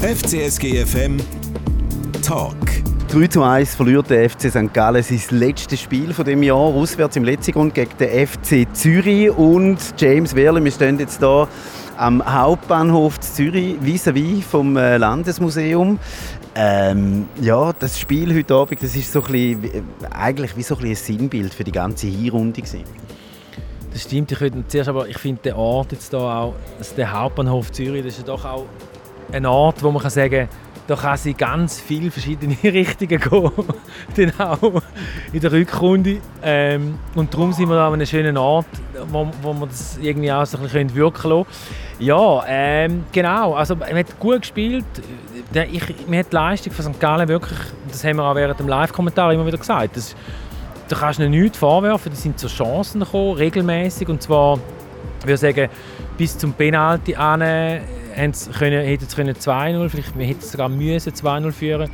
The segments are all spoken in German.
FCSG FM Talk. 3 zu 1 verliert der FC St. Gallen sein letztes Spiel von dem Jahr auswärts im letzten Grund gegen den FC Zürich und James Wehrle, wir stehen jetzt hier am Hauptbahnhof Zürich vis-à-vis vom äh, Landesmuseum. Ähm, ja, das Spiel heute Abend, das ist so ein bisschen, äh, eigentlich wie so ein, ein Sinnbild für die ganze Hinrunde gewesen. Das stimmt, ich würde zuerst, aber ich finde den Ort jetzt hier auch, also der Hauptbahnhof Zürich, das ist ja doch auch ein Ort, wo man kann sagen da kann sie ganz viele verschiedene Richtungen gehen, dann auch in der Rückrunde. Ähm, und darum sind wir an einem schönen Ort, wo, wo wir das irgendwie auch so ein bisschen wirken lassen Ja, ähm, genau, also man hat gut gespielt. Ich, mir hat die Leistung von St. Gallen wirklich, das haben wir auch während dem Live-Kommentar immer wieder gesagt, das, da kannst du nichts vorwerfen, die sind zu Chancen gekommen, regelmäßig und zwar, ich würde sagen, bis zum Penalty an hätten sie 2-0, vielleicht hätten sogar müssen 2-0 führen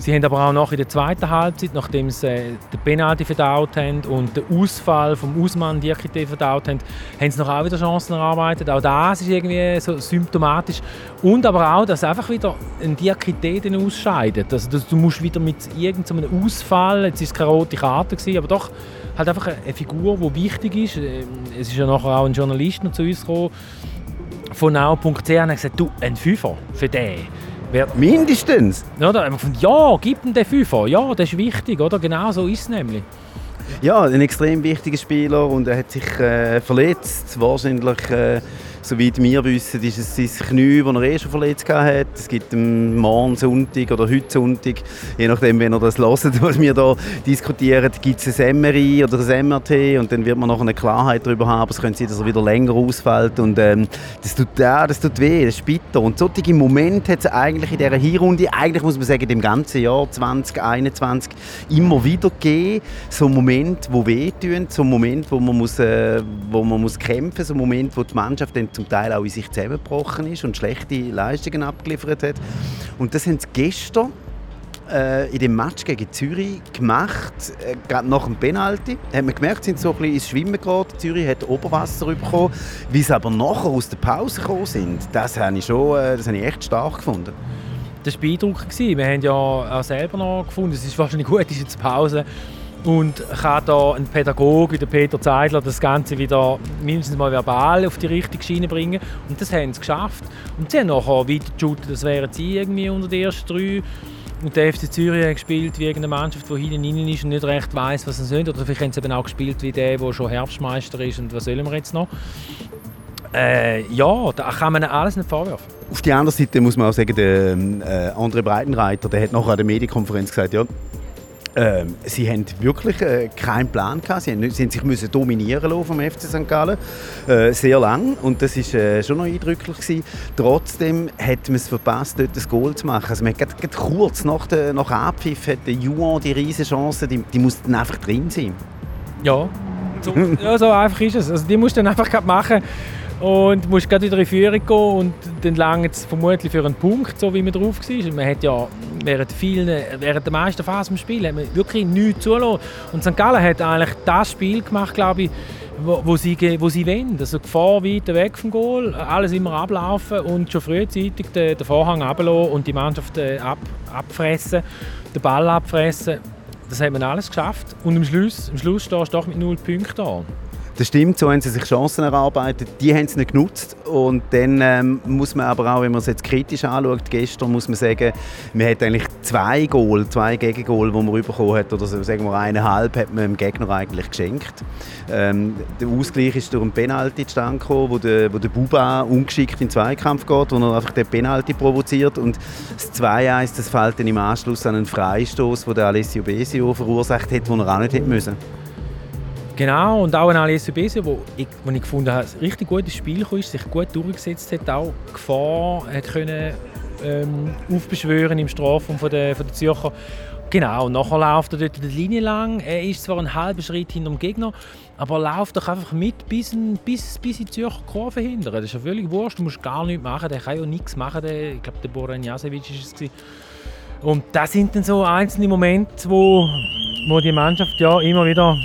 Sie haben aber auch noch in der zweiten Halbzeit, nachdem sie äh, den Penalty verdaut haben und den Ausfall vom Ausmann Diakite verdaut haben, haben sie noch auch wieder Chancen erarbeitet. Auch das ist irgendwie so symptomatisch. Und aber auch, dass einfach wieder ein Diakite ausscheidet. Also, du musst wieder mit irgendeinem Ausfall, jetzt war es keine rote Karte, gewesen, aber doch halt einfach eine Figur, die wichtig ist. Ähm, es ist ja nachher auch ein Journalist noch zu uns gekommen, von now.ch und gesagt, du, ein Fünfer für den. Wer, Mindestens? Oder? Ja, gib ihm den Fünfer. Ja, das ist wichtig, oder? Genau so ist es nämlich. Ja, ein extrem wichtiger Spieler und er hat sich äh, verletzt. Wahrscheinlich äh, Soweit wir wissen, ist es sein Knie, das er eh schon verletzt hat. Es gibt morgen Sonntag oder heute Sonntag, je nachdem, wenn er das hört, was wir hier diskutieren, gibt es ein MRI oder ein MRT und dann wird man noch eine Klarheit darüber haben. Es könnte sein, dass er wieder länger ausfällt und ähm, das, tut, ja, das tut weh, das ist bitter. Und solche Momente hat es eigentlich in dieser Hinrunde, eigentlich muss man sagen, im ganzen Jahr 2021 immer wieder gegeben. So Momente, die wehtun, so Momente, wo man, muss, äh, wo man muss kämpfen muss, so Momente, wo die Mannschaft dann zum Teil auch in sich zusammengebrochen ist und schlechte Leistungen abgeliefert hat. Und das haben sie gestern äh, in dem Match gegen Zürich gemacht, äh, gerade nach dem Penalty. Hat man gemerkt, sind so ein bisschen ins Schwimmen geraten. Zürich hat Oberwasser bekommen. Wie sie aber nachher aus der Pause gekommen sind, das habe ich, schon, äh, das ich echt stark gefunden. Das war beeindruckend. Wir haben ja auch selber noch gefunden, es ist wahrscheinlich gut, ist jetzt Pause und kann da ein Pädagoge, der Peter Zeidler, das Ganze wieder mindestens mal verbal auf die richtige Schiene bringen. Und das haben sie geschafft. Und sie haben nachher weitergeshootet, das wären sie irgendwie unter den ersten drei. Und der FC Zürich hat gespielt wie irgendeine Mannschaft, die hinten rein ist und nicht recht weiß, was sie sind. Oder vielleicht haben sie eben auch gespielt wie der, der schon Herbstmeister ist. Und was sollen wir jetzt noch? Äh, ja, da kann man alles nicht vorwerfen. Auf der anderen Seite muss man auch sagen, der äh, André Breitenreiter, der hat nachher an der Medienkonferenz gesagt, ja, ähm, sie haben wirklich äh, keinen Plan gehabt. Sie, haben, sie haben sich müssen dominieren lassen vom FC St. Gallen äh, sehr lang und das ist äh, schon noch eindrücklich gewesen. Trotzdem hat man es verpasst, dort das Goal zu machen. Also man hat gerade, kurz nach, der, nach Abpfiff hat der Juan die riesige Chance, die, die muss dann einfach drin sein. Ja, so, ja, so einfach ist es. Also die musst du dann einfach machen und musst gerade wieder in Führung gehen und dann lange es vermutlich für einen Punkt, so wie man drauf war. Man hat ja während, vielen, während der meisten Phasen im Spiel hat man wirklich nichts zulassen. Und St. Gallen hat eigentlich das Spiel gemacht, glaube ich, wo, wo, sie, wo sie wollen. Also Gefahr weiter weg vom Goal, alles immer ablaufen und schon frühzeitig den, den Vorhang ablassen und die Mannschaft äh, ab, abfressen, den Ball abfressen. Das hat man alles geschafft. Und am Schluss, am Schluss stehst du doch mit null Punkten da. Das stimmt, so haben sie sich Chancen erarbeitet. Die haben sie nicht genutzt. Und dann ähm, muss man aber auch, wenn man es jetzt kritisch anschaut, gestern muss man sagen, man hat eigentlich zwei Goal, zwei Gegengol, die man bekommen hat, oder sagen wir eineinhalb, hat man dem Gegner eigentlich geschenkt. Ähm, der Ausgleich ist durch einen Penalty zustande gekommen, wo der, wo der Buba ungeschickt in den Zweikampf geht, wo er einfach den Penalty provoziert. Und das 2-1, das fällt dann im Anschluss an einen Freistoß, den Alessio Besio verursacht hat, den er auch nicht hätte müssen. Genau, und auch ein Alessio Besio, wo ich, wo ich gefunden habe, ein richtig gutes Spiel kam, sich gut durchgesetzt hat, auch Gefahr hat können, ähm, aufbeschwören im Strafraum von der, von der Zürcher. Genau, und nachher läuft er dort die Linie lang. Er ist zwar einen halben Schritt hinter dem Gegner, aber er läuft doch einfach mit bis, in, bis, bis in die Zürcher Kurve hinter. Das ist ja völlig wurscht, du musst gar nichts machen. Der kann ja nichts machen. Der, ich glaube, der Boran Jasevic ist es. Und das sind dann so einzelne Momente, wo, wo die Mannschaft ja immer wieder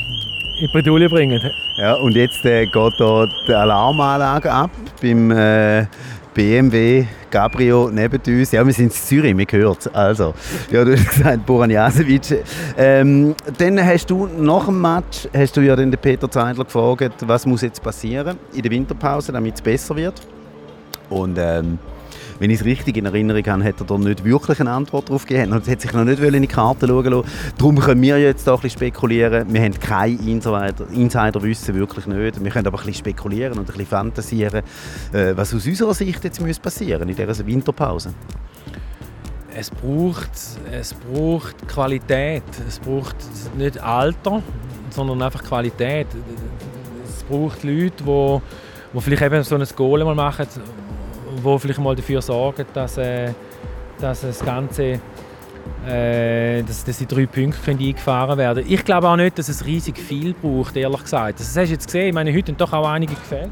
in Bredouille bringen. Ja, und jetzt äh, geht da die Alarmanlage ab beim äh, BMW Gabrio neben uns. Ja, wir sind in Zürich, wir gehört Also, ja, du hast gesagt, Boran Jasevic. Ähm, dann hast du nach dem Match, hast du ja den Peter Zeidler gefragt, was muss jetzt passieren in der Winterpause, damit es besser wird. Und ähm, wenn ich es richtig in Erinnerung habe, hat er da nicht wirklich eine Antwort darauf gegeben. Und hat sich noch nicht in die Karte schauen lassen. Darum können wir jetzt da ein bisschen spekulieren. Wir haben kein Insider, Insiderwissen, wirklich nicht. Wir können aber ein bisschen spekulieren und ein bisschen fantasieren, äh, was aus unserer Sicht jetzt muss passieren in dieser Winterpause. Es braucht, es braucht Qualität. Es braucht nicht Alter, sondern einfach Qualität. Es braucht Leute, die, die vielleicht eben so ein Goal mal machen wo vielleicht mal dafür sorgen, dass, äh, dass das Ganze äh, dass, dass die drei Punkte können eingefahren werden Ich glaube auch nicht, dass es riesig viel braucht, ehrlich gesagt. Das hast du jetzt gesehen, ich meine, heute haben doch auch einige gefällt.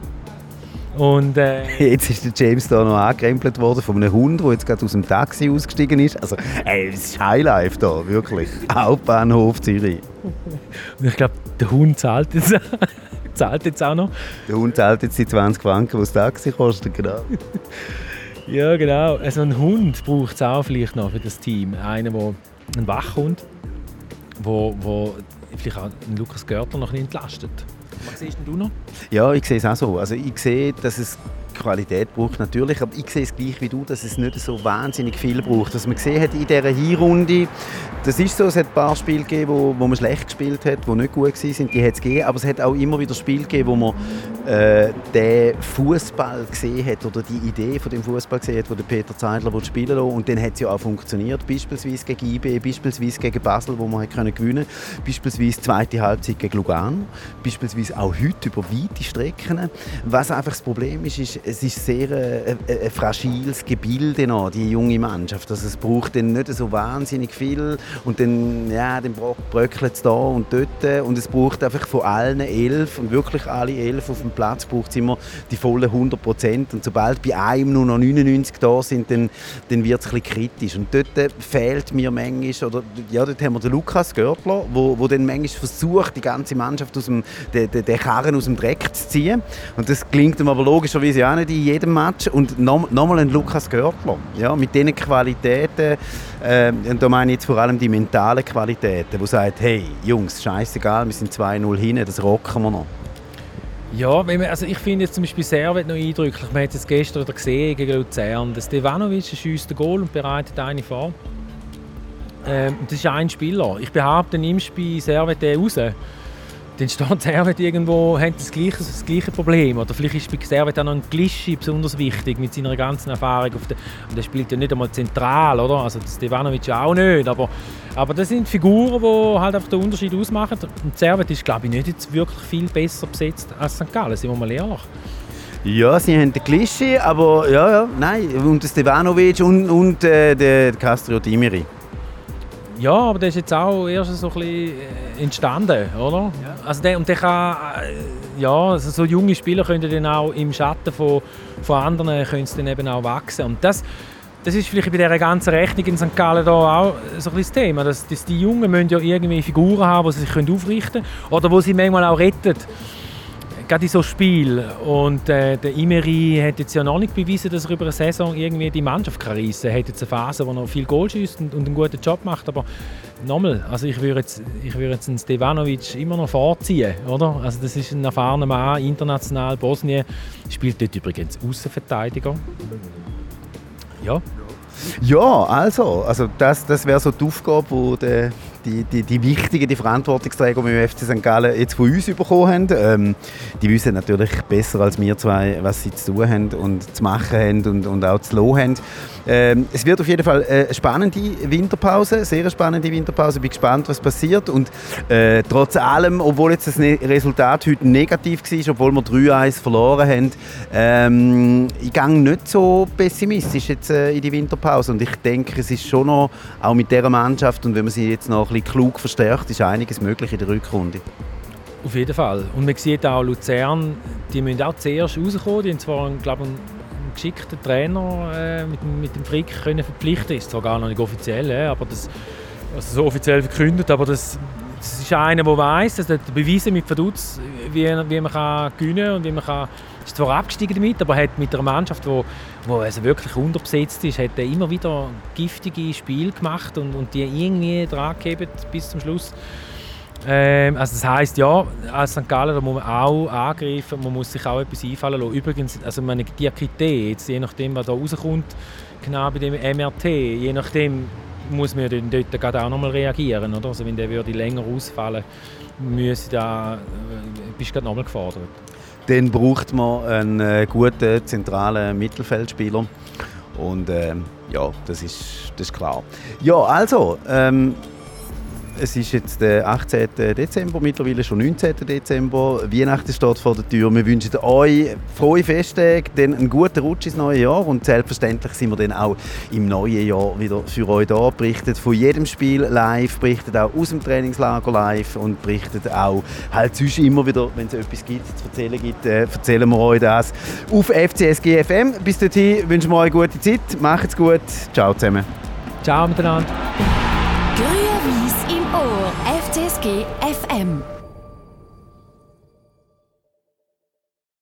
Und, äh, jetzt ist der James da noch angekrempelt worden von einem Hund, der jetzt gerade aus dem Taxi ausgestiegen ist. Also, ey, das ist Highlife da, wirklich. Hauptbahnhof Zürich. Und ich glaube, der Hund zahlt jetzt, zahlt jetzt auch noch. Der Hund zahlt jetzt die 20 Franken, die das Taxi kostet, genau. ja, genau. Also ein Hund braucht es auch vielleicht noch für das Team. Einer, der ein Wachhund, wo, wo vielleicht auch einen Lukas Görtler noch ein entlastet. Was siehst du noch? Ja, ich sehe es auch so. Also ich sehe, dass es Qualität braucht natürlich, aber ich sehe es gleich wie du, dass es nicht so wahnsinnig viel braucht. Was man gesehen hat in dieser Hinrunde, das ist so, es hat ein paar Spiele gegeben, wo, wo man schlecht gespielt hat, die nicht gut waren, die hat es gegeben, aber es hat auch immer wieder Spiele gegeben, wo man äh, den Fußball gesehen hat oder die Idee von dem Fußball gesehen hat, wo der Peter Zeidler spielen wollte und dann hat es ja auch funktioniert, beispielsweise gegen IB, beispielsweise gegen Basel, wo man können gewinnen beispielsweise zweite Halbzeit gegen Lugano, beispielsweise auch heute über weite Strecken. Was einfach das Problem ist, ist es ist sehr äh, ein fragiles Gebilde noch, die junge Mannschaft. Also es braucht dann nicht so wahnsinnig viel und dann, ja, dann bröckelt es da und dort. Und es braucht einfach von allen elf und wirklich alle elf auf dem Platz braucht es immer die vollen 100 Prozent. Und sobald bei einem nur noch 99 da sind, dann, dann wird es ein kritisch. Und dort fehlt mir manchmal, oder ja, dort haben wir den Lukas Görtler, wo, wo dann manchmal versucht, die ganze Mannschaft aus dem, den, den Karren aus dem Dreck zu ziehen. Und das klingt ihm aber logischerweise auch nicht in jedem Match und nochmal noch ein Lukas Görtler, ja, mit diesen Qualitäten, äh, und da meine ich jetzt vor allem die mentalen Qualitäten, wo sagt, hey Jungs, scheißegal, wir sind 2-0 hinten, das rocken wir noch. Ja, also ich finde jetzt zum Beispiel Servet noch eindrücklich. Man hat es gestern wieder gesehen gegen Luzern. Der Stevanovic schießt den Goal und bereitet eine vor. Ähm, das ist ein Spieler. Ich behaupte, nimmst du bei Servet den raus dann steht Servet irgendwo, hat das gleiche, das gleiche Problem. Oder vielleicht ist bei Servet auch noch ein Glischi besonders wichtig mit seiner ganzen Erfahrung. Auf der, und der spielt ja nicht einmal zentral, oder? Also Stevanovic auch nicht. Aber, aber das sind Figuren, die halt einfach den Unterschied ausmachen. Und Servet ist, glaube ich, nicht jetzt wirklich viel besser besetzt als St. Gallen, sind wir mal ehrlich. Ja, sie haben den Glischi, aber ja, ja, nein. Und Stevanovic und, und äh, der Castro Dimiri. Ja, aber der ist jetzt auch erst so ein bisschen äh, entstanden, oder? Ja. Also der, und der kann, äh, ja, also so junge Spieler können dann auch im Schatten von, von anderen können dann eben auch wachsen. Und das, das ist vielleicht bei dieser ganzen Rechnung in St. Gallen da auch so ein das Thema, dass, dass die Jungen müssen ja irgendwie Figuren haben, die sie sich aufrichten können oder wo sie manchmal auch retten gerade in so Spiel und äh, der Imeri hat jetzt ja noch nicht bewiesen, dass er über eine Saison irgendwie die Mannschaft kann reissen. Er hat jetzt eine Phase, wo er viel Goal schießt und, und, einen guten Job macht, aber nochmal, also ich würde jetzt, ich würde jetzt einen Stevanovic immer noch vorziehen, oder? Also das ist ein erfahrener Mann, international, Bosnien, spielt dort übrigens Außenverteidiger. Ja. Ja, also, also das, das wäre so die Aufgabe, die der die, die, die wichtigen, die Verantwortungsträger beim FC St. Gallen jetzt von uns bekommen haben. Ähm, die wissen natürlich besser als wir zwei, was sie zu tun haben und zu machen haben und, und auch zu lassen haben. Ähm, es wird auf jeden Fall eine spannende Winterpause, sehr spannende Winterpause. Ich bin gespannt, was passiert. Und äh, trotz allem, obwohl jetzt das ne-, Resultat heute negativ war, obwohl wir 3-1 verloren haben, ähm, ich gehe nicht so pessimistisch jetzt äh, in die Winterpause. Und ich denke, es ist schon noch, auch mit dieser Mannschaft und wenn man sie jetzt noch bisschen klug verstärkt, ist einiges möglich in der Rückrunde. Auf jeden Fall. Und man sieht auch Luzern, die müssen auch zuerst rauskommen. Die haben zwar, glaube ich, geschickten Trainer äh, mit, mit dem Frick können verpflichten. Ist zwar gar noch nicht offiziell, äh, aber das also so offiziell verkündet, aber das, das ist einer, der weiß, dass der beweisen mit Verdutz, wie, wie man kann gewinnen und wie man kann ist zwar abgestiegen damit, aber hat mit einer Mannschaft, die also wirklich unterbesetzt ist, hat er immer wieder giftige Spiele gemacht und, und die irgendwie dran bis zum Schluss. Ähm, also das heisst, ja, als St. Gallen da muss man auch angreifen, man muss sich auch etwas einfallen lassen. Übrigens, also meine Diakrität, jetzt, je nachdem, was da rauskommt, genau bei dem MRT, je nachdem muss man dann dort gerade auch nochmal reagieren. Oder? Also wenn der würde länger ausfallen müsse, da, äh, bist du gerade nochmal gefordert. Dann braucht man einen äh, guten zentralen Mittelfeldspieler. Und äh, ja, das ist, das ist klar. Ja, also, ähm, es ist jetzt der 18. Dezember, mittlerweile schon 19. Dezember. Weihnachten steht vor der Tür. Wir wünschen euch frohe Festtage, dann einen guten Rutsch ins neue Jahr und selbstverständlich sind wir dann auch im neuen Jahr wieder für euch da. Berichtet von jedem Spiel live, berichtet auch aus dem Trainingslager live und berichtet auch halt sonst immer wieder, wenn es etwas gibt, zu erzählen gibt, äh, erzählen wir euch das auf FCSG FM. Bis dahin wünschen wir euch eine gute Zeit. Macht's gut. Ciao zusammen. Ciao miteinander. Grüne Wies im Ohr. FCSG FM.